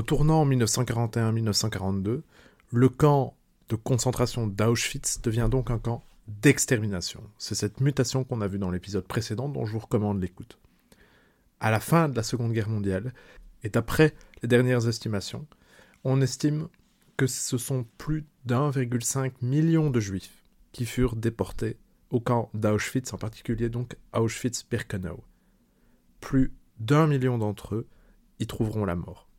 Au tournant 1941-1942, le camp de concentration d'Auschwitz devient donc un camp d'extermination. C'est cette mutation qu'on a vue dans l'épisode précédent dont je vous recommande l'écoute. À la fin de la Seconde Guerre mondiale, et d'après les dernières estimations, on estime que ce sont plus d'1,5 million de juifs qui furent déportés au camp d'Auschwitz, en particulier donc Auschwitz-Birkenau. Plus d'un million d'entre eux y trouveront la mort.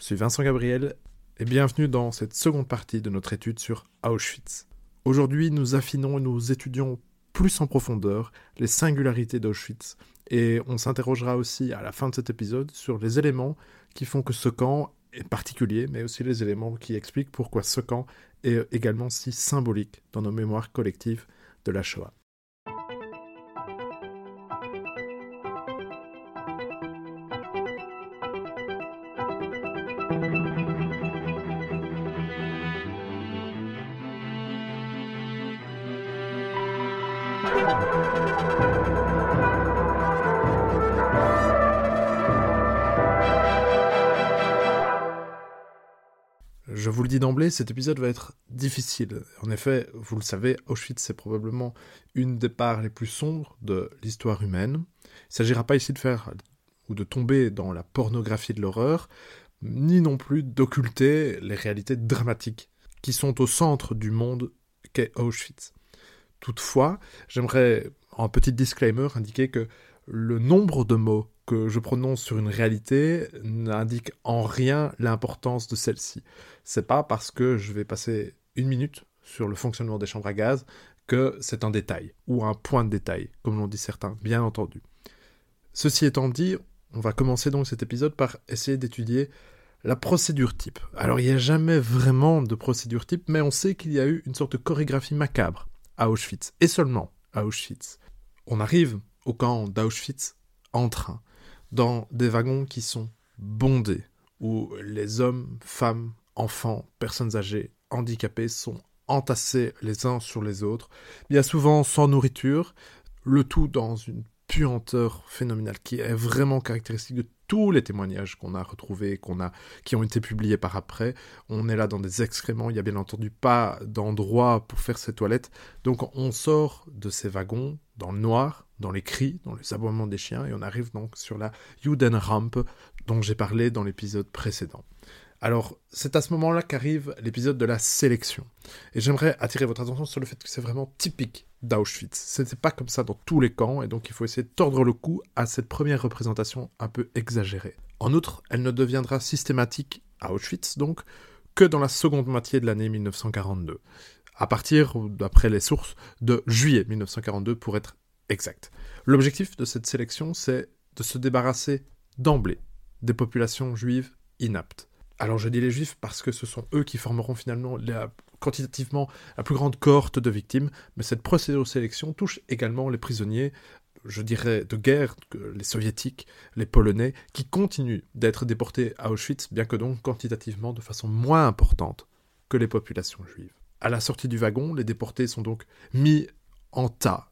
Je suis Vincent Gabriel et bienvenue dans cette seconde partie de notre étude sur Auschwitz. Aujourd'hui, nous affinons et nous étudions plus en profondeur les singularités d'Auschwitz et on s'interrogera aussi à la fin de cet épisode sur les éléments qui font que ce camp est particulier, mais aussi les éléments qui expliquent pourquoi ce camp est également si symbolique dans nos mémoires collectives de la Shoah. Le d'emblée, cet épisode va être difficile. En effet, vous le savez, Auschwitz c'est probablement une des parts les plus sombres de l'histoire humaine. Il s'agira pas ici de faire ou de tomber dans la pornographie de l'horreur, ni non plus d'occulter les réalités dramatiques qui sont au centre du monde qu'est Auschwitz. Toutefois, j'aimerais, en petit disclaimer, indiquer que le nombre de mots que je prononce sur une réalité n'indique en rien l'importance de celle-ci. C'est pas parce que je vais passer une minute sur le fonctionnement des chambres à gaz que c'est un détail, ou un point de détail, comme l'ont dit certains, bien entendu. Ceci étant dit, on va commencer donc cet épisode par essayer d'étudier la procédure type. Alors il n'y a jamais vraiment de procédure type, mais on sait qu'il y a eu une sorte de chorégraphie macabre à Auschwitz, et seulement à Auschwitz. On arrive au camp d'Auschwitz en train dans des wagons qui sont bondés, où les hommes, femmes, enfants, personnes âgées, handicapés sont entassés les uns sur les autres, bien souvent sans nourriture, le tout dans une puanteur phénoménale qui est vraiment caractéristique de tous les témoignages qu'on a retrouvés, qu'on a, qui ont été publiés par après. On est là dans des excréments, il n'y a bien entendu pas d'endroit pour faire ses toilettes. Donc on sort de ces wagons dans le noir, dans les cris, dans les aboiements des chiens, et on arrive donc sur la Judenrampe dont j'ai parlé dans l'épisode précédent. Alors, c'est à ce moment-là qu'arrive l'épisode de la sélection. Et j'aimerais attirer votre attention sur le fait que c'est vraiment typique d'Auschwitz. Ce n'était pas comme ça dans tous les camps, et donc il faut essayer de tordre le cou à cette première représentation un peu exagérée. En outre, elle ne deviendra systématique à Auschwitz, donc, que dans la seconde moitié de l'année 1942, à partir, d'après les sources, de juillet 1942 pour être exact. L'objectif de cette sélection, c'est de se débarrasser d'emblée des populations juives inaptes. Alors je dis les juifs parce que ce sont eux qui formeront finalement quantitativement la plus grande cohorte de victimes, mais cette procédure de sélection touche également les prisonniers, je dirais, de guerre, les soviétiques, les polonais, qui continuent d'être déportés à Auschwitz, bien que donc quantitativement de façon moins importante que les populations juives. À la sortie du wagon, les déportés sont donc mis en tas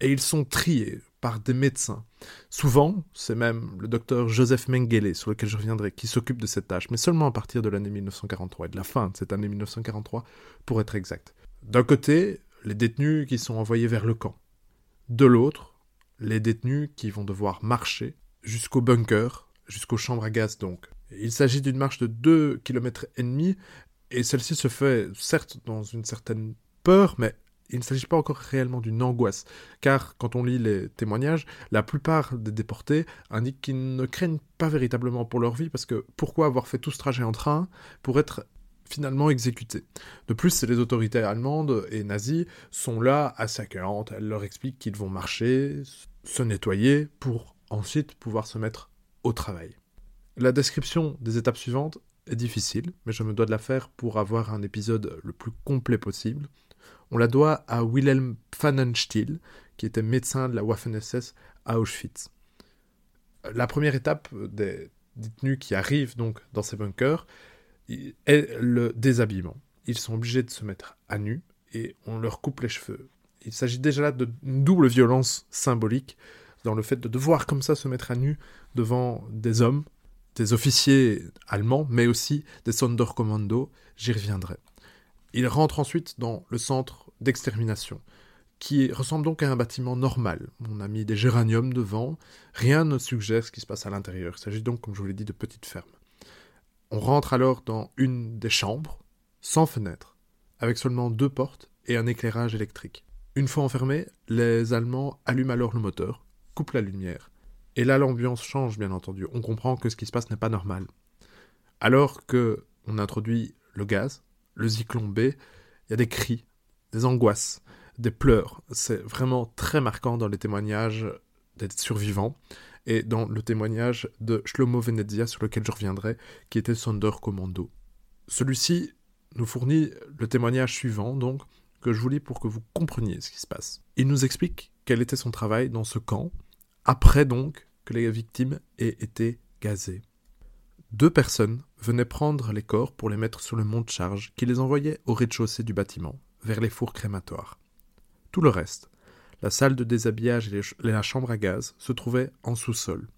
et ils sont triés par des médecins. Souvent, c'est même le docteur Joseph Mengele, sur lequel je reviendrai, qui s'occupe de cette tâche, mais seulement à partir de l'année 1943, et de la fin de cette année 1943, pour être exact. D'un côté, les détenus qui sont envoyés vers le camp. De l'autre, les détenus qui vont devoir marcher jusqu'au bunker, jusqu'aux chambres à gaz donc. Il s'agit d'une marche de 2 km et demi, et celle-ci se fait certes dans une certaine peur, mais il ne s'agit pas encore réellement d'une angoisse, car quand on lit les témoignages, la plupart des déportés indiquent qu'ils ne craignent pas véritablement pour leur vie, parce que pourquoi avoir fait tout ce trajet en train pour être finalement exécutés? De plus, les autorités allemandes et nazies sont là assez accueillantes, elles leur expliquent qu'ils vont marcher, se nettoyer, pour ensuite pouvoir se mettre au travail. La description des étapes suivantes est difficile, mais je me dois de la faire pour avoir un épisode le plus complet possible. On la doit à Wilhelm Pfannenstiel, qui était médecin de la Waffen-SS à Auschwitz. La première étape des détenus qui arrivent donc dans ces bunkers est le déshabillement. Ils sont obligés de se mettre à nu et on leur coupe les cheveux. Il s'agit déjà là d'une double violence symbolique dans le fait de devoir comme ça se mettre à nu devant des hommes des officiers allemands, mais aussi des Sonderkommando, j'y reviendrai. Il rentre ensuite dans le centre d'extermination, qui ressemble donc à un bâtiment normal. On a mis des géraniums devant, rien ne suggère ce qui se passe à l'intérieur. Il s'agit donc, comme je vous l'ai dit, de petites fermes. On rentre alors dans une des chambres, sans fenêtre, avec seulement deux portes et un éclairage électrique. Une fois enfermés, les Allemands allument alors le moteur, coupent la lumière. Et là, l'ambiance change, bien entendu. On comprend que ce qui se passe n'est pas normal. Alors que on introduit le gaz, le zyklon B, il y a des cris, des angoisses, des pleurs. C'est vraiment très marquant dans les témoignages des survivants et dans le témoignage de Shlomo Venezia sur lequel je reviendrai, qui était Sonderkommando. Celui-ci nous fournit le témoignage suivant, donc, que je vous lis pour que vous compreniez ce qui se passe. Il nous explique quel était son travail dans ce camp, après donc que les victimes aient été gazées. Deux personnes venaient prendre les corps pour les mettre sur le mont de charge qui les envoyait au rez-de-chaussée du bâtiment, vers les fours crématoires. Tout le reste, la salle de déshabillage et la chambre à gaz, se trouvaient en sous-sol.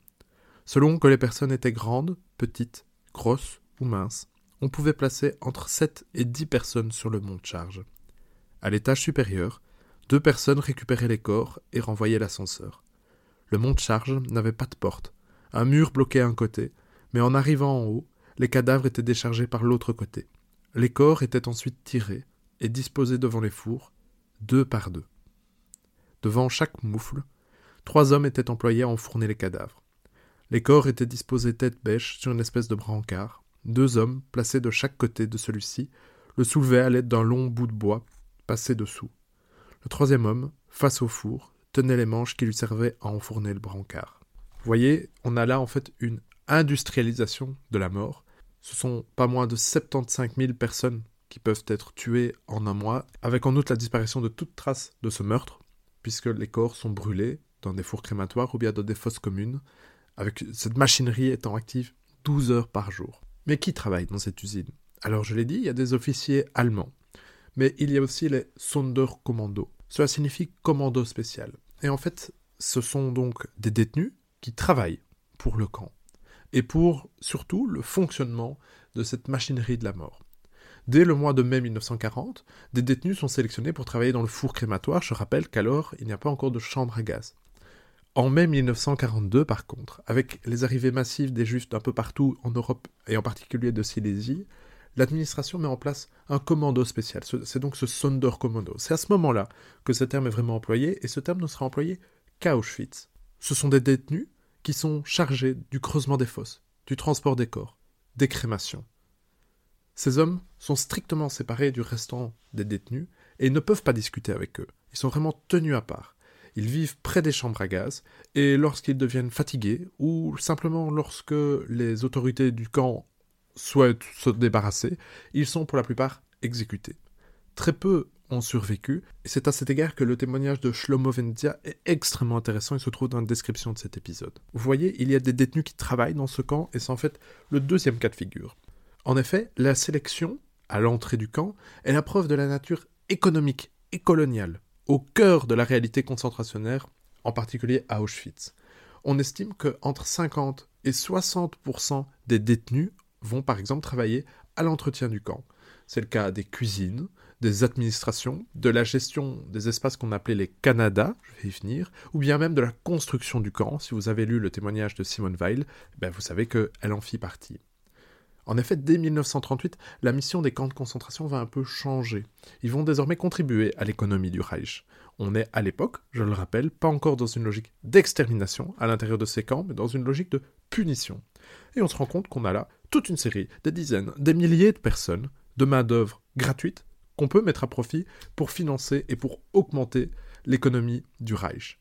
Selon que les personnes étaient grandes, petites, grosses ou minces, on pouvait placer entre 7 et 10 personnes sur le mont de charge. À l'étage supérieur, deux personnes récupéraient les corps et renvoyaient l'ascenseur. Le mont de charge n'avait pas de porte. Un mur bloquait un côté, mais en arrivant en haut, les cadavres étaient déchargés par l'autre côté. Les corps étaient ensuite tirés et disposés devant les fours, deux par deux. Devant chaque moufle, trois hommes étaient employés à enfourner les cadavres. Les corps étaient disposés tête bêche sur une espèce de brancard. Deux hommes, placés de chaque côté de celui-ci, le soulevaient à l'aide d'un long bout de bois passé dessous. Le troisième homme, face au four, tenait les manches qui lui servaient à enfourner le brancard. Voyez, on a là en fait une industrialisation de la mort. Ce sont pas moins de 75 000 personnes qui peuvent être tuées en un mois, avec en outre la disparition de toute trace de ce meurtre, puisque les corps sont brûlés dans des fours crématoires ou bien dans des fosses communes, avec cette machinerie étant active 12 heures par jour. Mais qui travaille dans cette usine? Alors je l'ai dit, il y a des officiers allemands, mais il y a aussi les Sonderkommando. Cela signifie commando spécial. Et en fait, ce sont donc des détenus qui travaillent pour le camp et pour surtout le fonctionnement de cette machinerie de la mort. Dès le mois de mai 1940, des détenus sont sélectionnés pour travailler dans le four crématoire. Je rappelle qu'alors, il n'y a pas encore de chambre à gaz. En mai 1942, par contre, avec les arrivées massives des juifs d'un peu partout en Europe et en particulier de Silésie, l'administration met en place un commando spécial. C'est donc ce Sonderkommando. C'est à ce moment-là que ce terme est vraiment employé et ce terme ne sera employé qu'à Auschwitz. Ce sont des détenus qui sont chargés du creusement des fosses, du transport des corps, des crémations. Ces hommes sont strictement séparés du restant des détenus et ne peuvent pas discuter avec eux. Ils sont vraiment tenus à part. Ils vivent près des chambres à gaz et lorsqu'ils deviennent fatigués ou simplement lorsque les autorités du camp souhaitent se débarrasser, ils sont pour la plupart exécutés. Très peu ont survécu, et c'est à cet égard que le témoignage de Shlomo Vendia est extrêmement intéressant, il se trouve dans la description de cet épisode. Vous voyez, il y a des détenus qui travaillent dans ce camp, et c'est en fait le deuxième cas de figure. En effet, la sélection, à l'entrée du camp, est la preuve de la nature économique et coloniale, au cœur de la réalité concentrationnaire, en particulier à Auschwitz. On estime que entre 50 et 60% des détenus vont par exemple travailler à l'entretien du camp. C'est le cas des cuisines, des administrations, de la gestion des espaces qu'on appelait les Canada, je vais y venir, ou bien même de la construction du camp. Si vous avez lu le témoignage de Simone Weil, ben vous savez qu'elle en fit partie. En effet, dès 1938, la mission des camps de concentration va un peu changer. Ils vont désormais contribuer à l'économie du Reich. On est à l'époque, je le rappelle, pas encore dans une logique d'extermination à l'intérieur de ces camps, mais dans une logique de punition. Et on se rend compte qu'on a là toute une série, des dizaines, des milliers de personnes, de main-d'œuvre gratuite, qu'on peut mettre à profit pour financer et pour augmenter l'économie du Reich.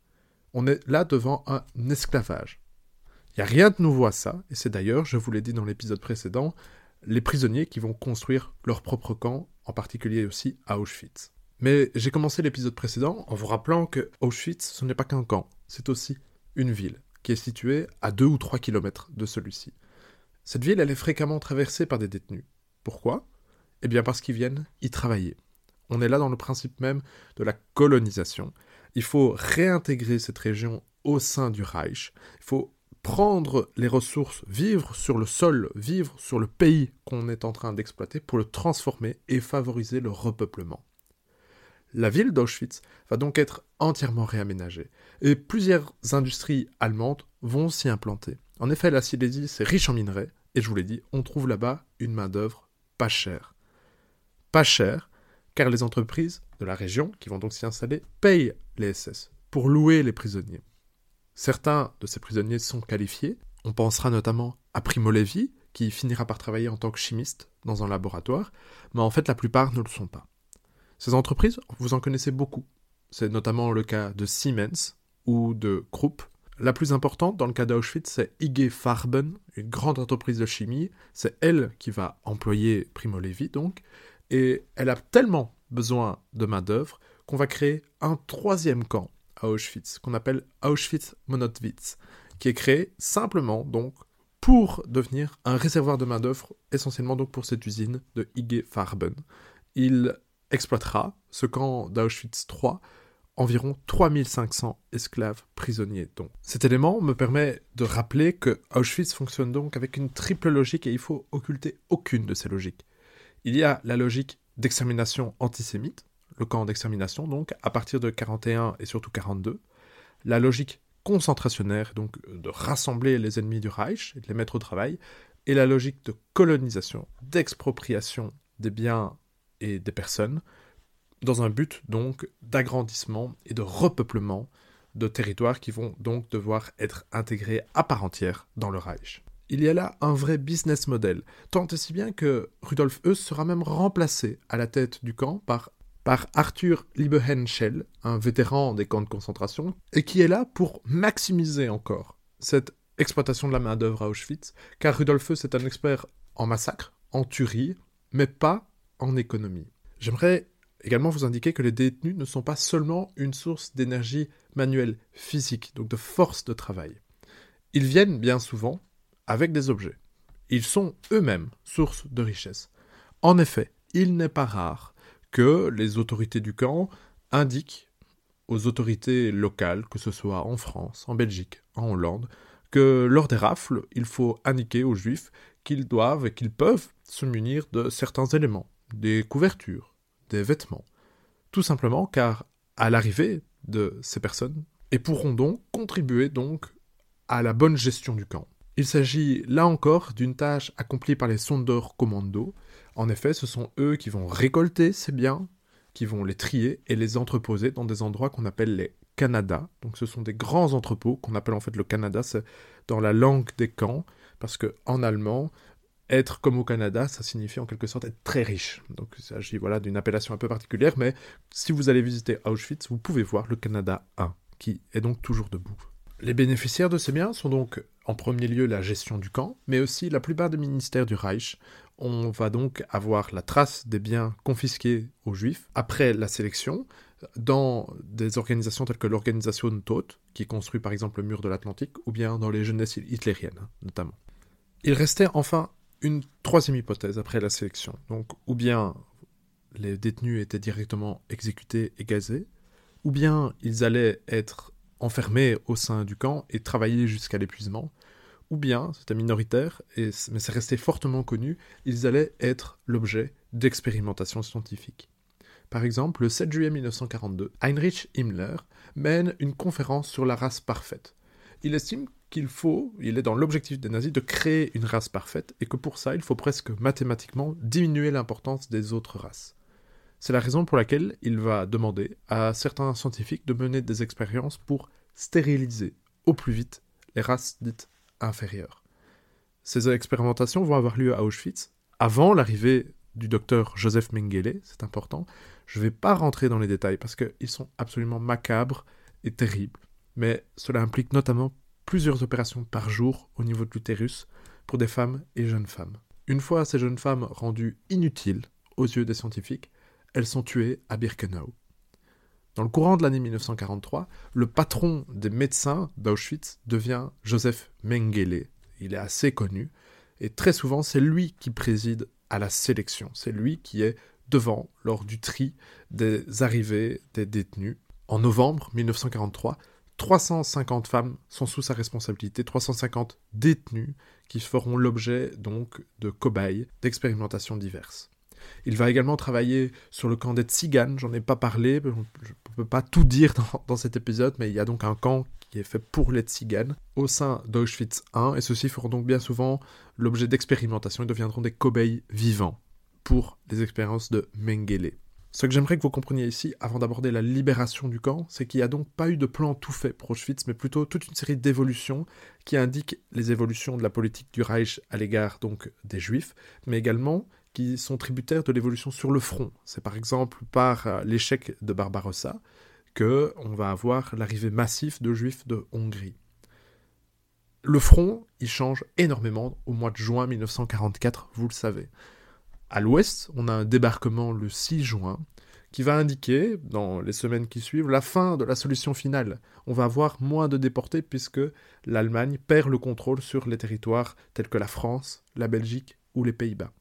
On est là devant un esclavage. Il n'y a rien de nouveau à ça, et c'est d'ailleurs, je vous l'ai dit dans l'épisode précédent, les prisonniers qui vont construire leur propre camp, en particulier aussi à Auschwitz. Mais j'ai commencé l'épisode précédent en vous rappelant que Auschwitz, ce n'est pas qu'un camp, c'est aussi une ville, qui est située à 2 ou 3 kilomètres de celui-ci. Cette ville, elle est fréquemment traversée par des détenus. Pourquoi? Eh bien parce qu'ils viennent y travailler. On est là dans le principe même de la colonisation. Il faut réintégrer cette région au sein du Reich. Il faut prendre les ressources, vivre sur le sol, vivre sur le pays qu'on est en train d'exploiter pour le transformer et favoriser le repeuplement. La ville d'Auschwitz va donc être entièrement réaménagée, et plusieurs industries allemandes vont s'y implanter. En effet, la Silésie, c'est riche en minerais, et je vous l'ai dit, on trouve là-bas une main-d'œuvre pas chère. Pas chère, car les entreprises de la région, qui vont donc s'y installer, payent les SS pour louer les prisonniers. Certains de ces prisonniers sont qualifiés. On pensera notamment à Primo Levi, qui finira par travailler en tant que chimiste dans un laboratoire, mais en fait la plupart ne le sont pas. Ces entreprises, vous en connaissez beaucoup. C'est notamment le cas de Siemens ou de Krupp. La plus importante dans le cas d'Auschwitz, c'est IG Farben, une grande entreprise de chimie. C'est elle qui va employer Primo Levi, donc. Et elle a tellement besoin de main-d'œuvre qu'on va créer un troisième camp à Auschwitz, qu'on appelle Auschwitz-Monowitz, qui est créé simplement donc pour devenir un réservoir de main-d'œuvre, essentiellement donc pour cette usine de IG Farben. Il exploitera ce camp d'Auschwitz III environ 3500 esclaves prisonniers. Donc. Cet élément me permet de rappeler que Auschwitz fonctionne donc avec une triple logique et il faut occulter aucune de ces logiques. Il y a la logique d'extermination antisémite, le camp d'extermination donc, à partir de 41 et surtout 42, la logique concentrationnaire, donc de rassembler les ennemis du Reich et de les mettre au travail, et la logique de colonisation, d'expropriation des biens et des personnes, dans un but donc d'agrandissement et de repeuplement de territoires qui vont donc devoir être intégrés à part entière dans le Reich. Il y a là un vrai business model, tant et si bien que Rudolf Heuss sera même remplacé à la tête du camp par, par Arthur Liebehenschel, un vétéran des camps de concentration, et qui est là pour maximiser encore cette exploitation de la main-d'œuvre à Auschwitz, car Rudolf Heuss est un expert en massacre, en tuerie, mais pas en économie. J'aimerais également vous indiquer que les détenus ne sont pas seulement une source d'énergie manuelle, physique, donc de force de travail. Ils viennent bien souvent avec des objets. Ils sont eux-mêmes source de richesse. En effet, il n'est pas rare que les autorités du camp indiquent aux autorités locales, que ce soit en France, en Belgique, en Hollande, que lors des rafles, il faut indiquer aux juifs qu'ils doivent et qu'ils peuvent se munir de certains éléments, des couvertures, des vêtements. Tout simplement car, à l'arrivée de ces personnes, et pourront donc contribuer donc à la bonne gestion du camp. Il s'agit là encore d'une tâche accomplie par les sondeurs commando. En effet, ce sont eux qui vont récolter ces biens, qui vont les trier et les entreposer dans des endroits qu'on appelle les Canada. Donc ce sont des grands entrepôts qu'on appelle en fait le Canada, c'est dans la langue des camps, parce que en allemand, être comme au Canada, ça signifie en quelque sorte être très riche. Donc il s'agit voilà, d'une appellation un peu particulière, mais si vous allez visiter Auschwitz, vous pouvez voir le Canada 1, qui est donc toujours debout. Les bénéficiaires de ces biens sont donc en premier lieu la gestion du camp, mais aussi la plupart des ministères du Reich. On va donc avoir la trace des biens confisqués aux juifs après la sélection dans des organisations telles que l'organisation Tod, qui construit par exemple le mur de l'Atlantique, ou bien dans les jeunesses hitlériennes notamment. Il restait enfin une troisième hypothèse après la sélection. Donc, ou bien les détenus étaient directement exécutés et gazés, ou bien ils allaient être enfermés au sein du camp et travailler jusqu'à l'épuisement, ou bien, c'était minoritaire, mais c'est resté fortement connu, ils allaient être l'objet d'expérimentations scientifiques. Par exemple, le 7 juillet 1942, Heinrich Himmler mène une conférence sur la race parfaite. Il estime qu'il faut, il est dans l'objectif des nazis de créer une race parfaite, et que pour ça, il faut presque mathématiquement diminuer l'importance des autres races. C'est la raison pour laquelle il va demander à certains scientifiques de mener des expériences pour stériliser au plus vite les races dites inférieures. Ces expérimentations vont avoir lieu à Auschwitz avant l'arrivée du docteur Joseph Mengele, c'est important. Je ne vais pas rentrer dans les détails parce qu'ils sont absolument macabres et terribles, mais cela implique notamment plusieurs opérations par jour au niveau de l'utérus pour des femmes et jeunes femmes. Une fois ces jeunes femmes rendues inutiles aux yeux des scientifiques, elles sont tuées à Birkenau. Dans le courant de l'année 1943, le patron des médecins d'Auschwitz devient Joseph Mengele. Il est assez connu, et très souvent c'est lui qui préside à la sélection. C'est lui qui est devant lors du tri des arrivées des détenus. En novembre 1943, 350 femmes sont sous sa responsabilité, 350 détenus qui feront l'objet donc de cobayes d'expérimentations diverses. Il va également travailler sur le camp des Tziganes, j'en ai pas parlé, je ne peux pas tout dire dans, cet épisode, mais il y a donc un camp qui est fait pour les Tziganes au sein d'Auschwitz I, et ceux-ci feront donc bien souvent l'objet d'expérimentations, ils deviendront des cobayes vivants pour les expériences de Mengele. Ce que j'aimerais que vous compreniez ici, avant d'aborder la libération du camp, c'est qu'il n'y a donc pas eu de plan tout fait pour Auschwitz, mais plutôt toute une série d'évolutions qui indiquent les évolutions de la politique du Reich à l'égard donc des Juifs, mais également qui sont tributaires de l'évolution sur le front. C'est par exemple par euh, l'échec de Barbarossa que on va avoir l'arrivée massive de Juifs de Hongrie. Le front, il change énormément au mois de juin 1944, vous le savez. À l'ouest, on a un débarquement le 6 juin qui va indiquer, dans les semaines qui suivent, la fin de la solution finale. On va avoir moins de déportés puisque l'Allemagne perd le contrôle sur les territoires tels que la France, la Belgique ou les Pays-Bas.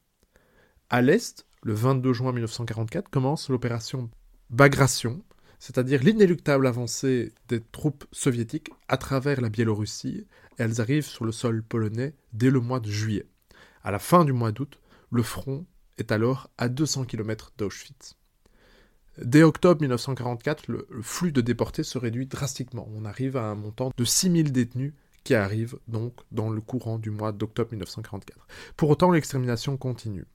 À l'est, le 22 juin 1944, commence l'opération Bagration, c'est-à-dire l'inéluctable avancée des troupes soviétiques à travers la Biélorussie, elles arrivent sur le sol polonais dès le mois de juillet. À la fin du mois d'août, le front est alors à 200 km d'Auschwitz. Dès octobre 1944, le, flux de déportés se réduit drastiquement. On arrive à un montant de 6000 détenus qui arrivent donc dans le courant du mois d'octobre 1944. Pour autant, l'extermination continue.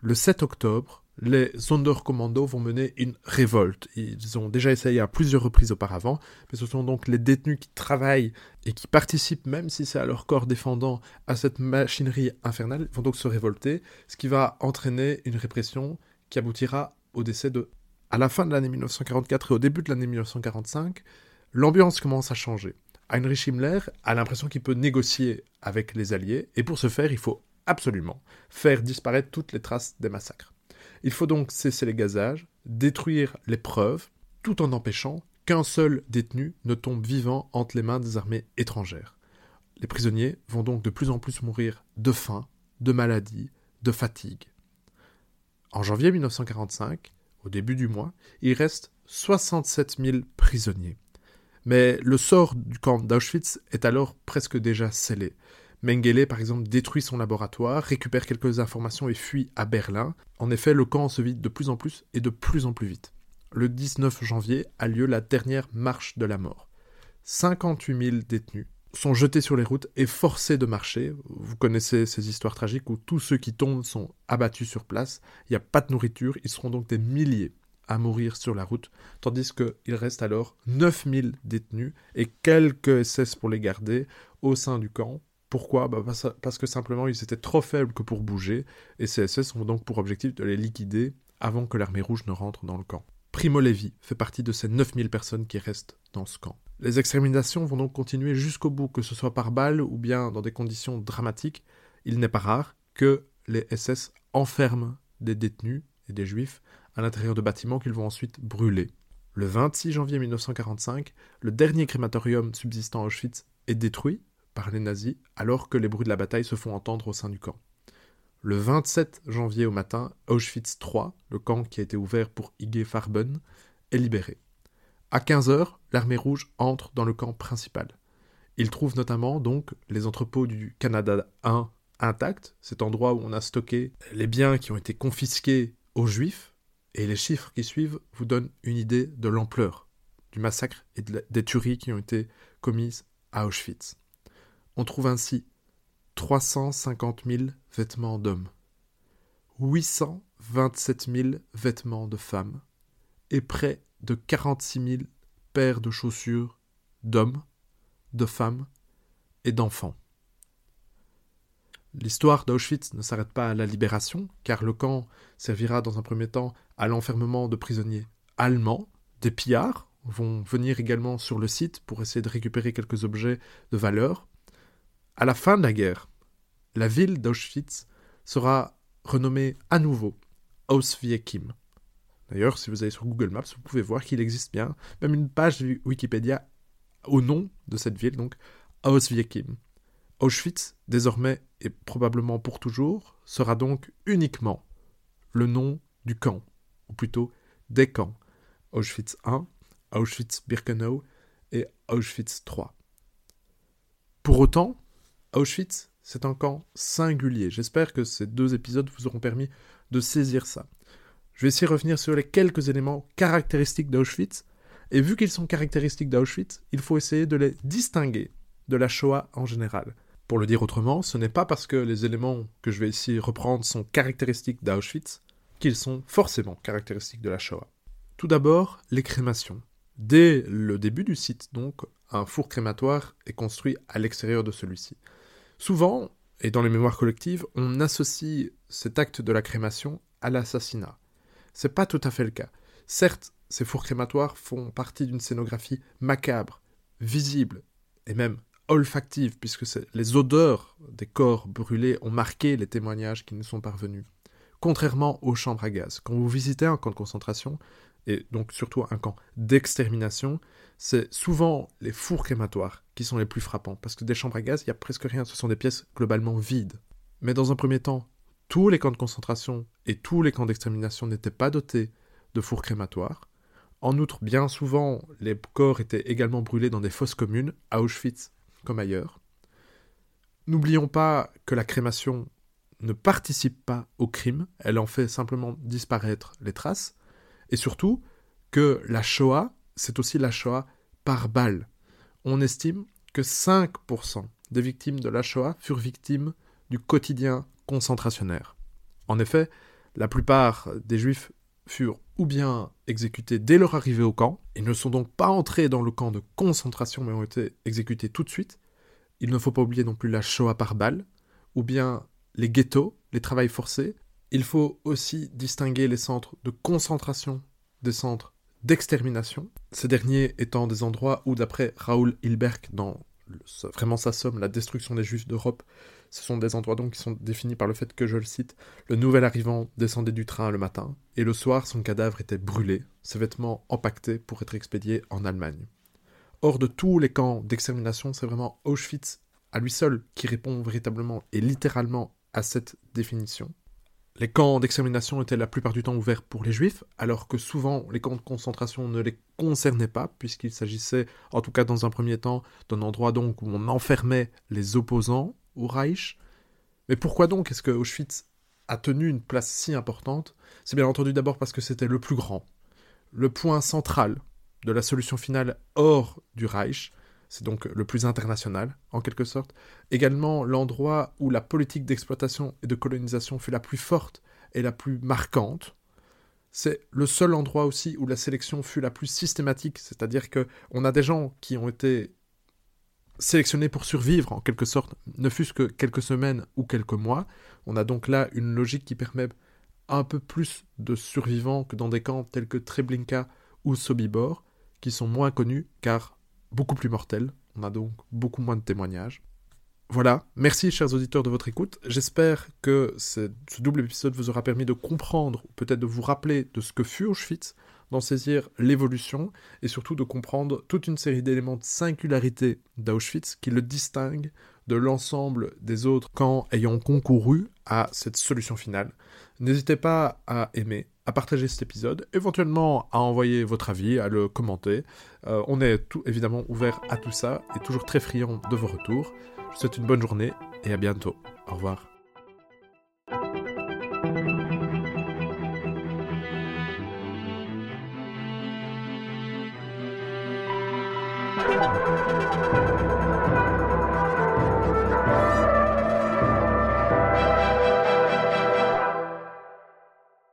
Le 7 octobre, les Sonderkommando vont mener une révolte. Ils ont déjà essayé à plusieurs reprises auparavant, mais ce sont donc les détenus qui travaillent et qui participent, même si c'est à leur corps défendant, à cette machinerie infernale, vont donc se révolter, ce qui va entraîner une répression qui aboutira au décès de... À la fin de l'année 1944 et au début de l'année 1945, l'ambiance commence à changer. Heinrich Himmler a l'impression qu'il peut négocier avec les Alliés, et pour ce faire, il faut absolument faire disparaître toutes les traces des massacres. Il faut donc cesser les gazages, détruire les preuves, tout en empêchant qu'un seul détenu ne tombe vivant entre les mains des armées étrangères. Les prisonniers vont donc de plus en plus mourir de faim, de maladie, de fatigue. En janvier 1945, au début du mois, il reste 67 000 prisonniers. Mais le sort du camp d'Auschwitz est alors presque déjà scellé. Mengele, par exemple, détruit son laboratoire, récupère quelques informations et fuit à Berlin. En effet, le camp se vide de plus en plus et de plus en plus vite. Le 19 janvier a lieu la dernière marche de la mort. 58 000 détenus sont jetés sur les routes et forcés de marcher. Vous connaissez ces histoires tragiques où tous ceux qui tombent sont abattus sur place. Il n'y a pas de nourriture. Ils seront donc des milliers à mourir sur la route, tandis qu'il reste alors 9000 détenus et quelques SS pour les garder au sein du camp pourquoi? Bah, Parce que simplement ils étaient trop faibles que pour bouger, et ces SS ont donc pour objectif de les liquider avant que l'armée rouge ne rentre dans le camp. Primo Levi fait partie de ces 9000 personnes qui restent dans ce camp. Les exterminations vont donc continuer jusqu'au bout, que ce soit par balle ou bien dans des conditions dramatiques. Il n'est pas rare que les SS enferment des détenus et des juifs à l'intérieur de bâtiments qu'ils vont ensuite brûler. Le 26 janvier 1945, le dernier crématorium subsistant à Auschwitz est détruit par les nazis alors que les bruits de la bataille se font entendre au sein du camp. Le 27 janvier au matin, Auschwitz III, le camp qui a été ouvert pour IG Farben, est libéré. À 15h, l'armée rouge entre dans le camp principal. Il trouve notamment donc les entrepôts du Canada 1 intacts, cet endroit où on a stocké les biens qui ont été confisqués aux juifs, et les chiffres qui suivent vous donnent une idée de l'ampleur du massacre et des tueries qui ont été commises à Auschwitz. On trouve ainsi 350 000 vêtements d'hommes, 827 000 vêtements de femmes et près de 46 000 paires de chaussures d'hommes, de femmes et d'enfants. L'histoire d'Auschwitz ne s'arrête pas à la libération, car le camp servira dans un premier temps à l'enfermement de prisonniers allemands. Des pillards vont venir également sur le site pour essayer de récupérer quelques objets de valeur. À la fin de la guerre, la ville d'Auschwitz sera renommée à nouveau Auschwitz. D'ailleurs, si vous allez sur Google Maps, vous pouvez voir qu'il existe bien même une page Wikipédia au nom de cette ville, donc Auschwitz. Auschwitz, désormais et probablement pour toujours, sera donc uniquement le nom du camp, ou plutôt des camps. Auschwitz I, Auschwitz-Birkenau et Auschwitz III. Pour autant, Auschwitz, c'est un camp singulier. J'espère que ces deux épisodes vous auront permis de saisir ça. Je vais essayer de revenir sur les quelques éléments caractéristiques d'Auschwitz, et vu qu'ils sont caractéristiques d'Auschwitz, il faut essayer de les distinguer de la Shoah en général. Pour le dire autrement, ce n'est pas parce que les éléments que je vais ici reprendre sont caractéristiques d'Auschwitz qu'ils sont forcément caractéristiques de la Shoah. Tout d'abord, les crémations. Dès le début du site, donc, un four crématoire est construit à l'extérieur de celui-ci. Souvent, et dans les mémoires collectives, on associe cet acte de la crémation à l'assassinat. C'est pas tout à fait le cas. Certes, ces fours crématoires font partie d'une scénographie macabre, visible et même olfactive, puisque les odeurs des corps brûlés ont marqué les témoignages qui nous sont parvenus. Contrairement aux chambres à gaz, quand vous visitez un camp de concentration, et donc surtout un camp d'extermination, c'est souvent les fours crématoires qui sont les plus frappants, parce que des chambres à gaz, il n'y a presque rien, ce sont des pièces globalement vides. Mais dans un premier temps, tous les camps de concentration et tous les camps d'extermination n'étaient pas dotés de fours crématoires. En outre, bien souvent, les corps étaient également brûlés dans des fosses communes, à Auschwitz comme ailleurs. N'oublions pas que la crémation ne participe pas au crime, elle en fait simplement disparaître les traces, et surtout que la Shoah, c'est aussi la Shoah par balle. On estime que 5% des victimes de la Shoah furent victimes du quotidien concentrationnaire. En effet, la plupart des juifs furent ou bien exécutés dès leur arrivée au camp, ils ne sont donc pas entrés dans le camp de concentration mais ont été exécutés tout de suite. Il ne faut pas oublier non plus la Shoah par balle, ou bien les ghettos, les travails forcés. Il faut aussi distinguer les centres de concentration des centres d'extermination, ces derniers étant des endroits où, d'après Raoul Hilberg, dans vraiment sa somme, La destruction des Juifs d'Europe, ce sont des endroits donc qui sont définis par le fait que, je le cite, le nouvel arrivant descendait du train le matin, et le soir son cadavre était brûlé, ses vêtements empaquetés pour être expédiés en Allemagne. Hors de tous les camps d'extermination, c'est vraiment Auschwitz à lui seul qui répond véritablement et littéralement à cette définition. Les camps d'extermination étaient la plupart du temps ouverts pour les juifs, alors que souvent les camps de concentration ne les concernaient pas, puisqu'il s'agissait, en tout cas dans un premier temps, d'un endroit donc où on enfermait les opposants au Reich. Mais pourquoi donc est-ce que Auschwitz a tenu une place si importante? C'est bien entendu d'abord parce que c'était le plus grand, le point central de la solution finale hors du Reich, c'est donc le plus international, en quelque sorte. Également l'endroit où la politique d'exploitation et de colonisation fut la plus forte et la plus marquante. C'est le seul endroit aussi où la sélection fut la plus systématique, c'est-à-dire que on a des gens qui ont été sélectionnés pour survivre, en quelque sorte, ne fût-ce que quelques semaines ou quelques mois. On a donc là une logique qui permet un peu plus de survivants que dans des camps tels que Treblinka ou Sobibor, qui sont moins connus car beaucoup plus mortel. On a donc beaucoup moins de témoignages. Voilà, merci chers auditeurs de votre écoute. J'espère que ce, double épisode vous aura permis de comprendre, peut-être de vous rappeler de ce que fut Auschwitz, d'en saisir l'évolution, et surtout de comprendre toute une série d'éléments de singularité d'Auschwitz qui le distinguent de l'ensemble des autres camps ayant concouru à cette solution finale. N'hésitez pas à aimer, à partager cet épisode, éventuellement à envoyer votre avis, à le commenter. Euh, on est tout évidemment ouvert à tout ça et toujours très friand de vos retours. Je vous souhaite une bonne journée et à bientôt. Au revoir.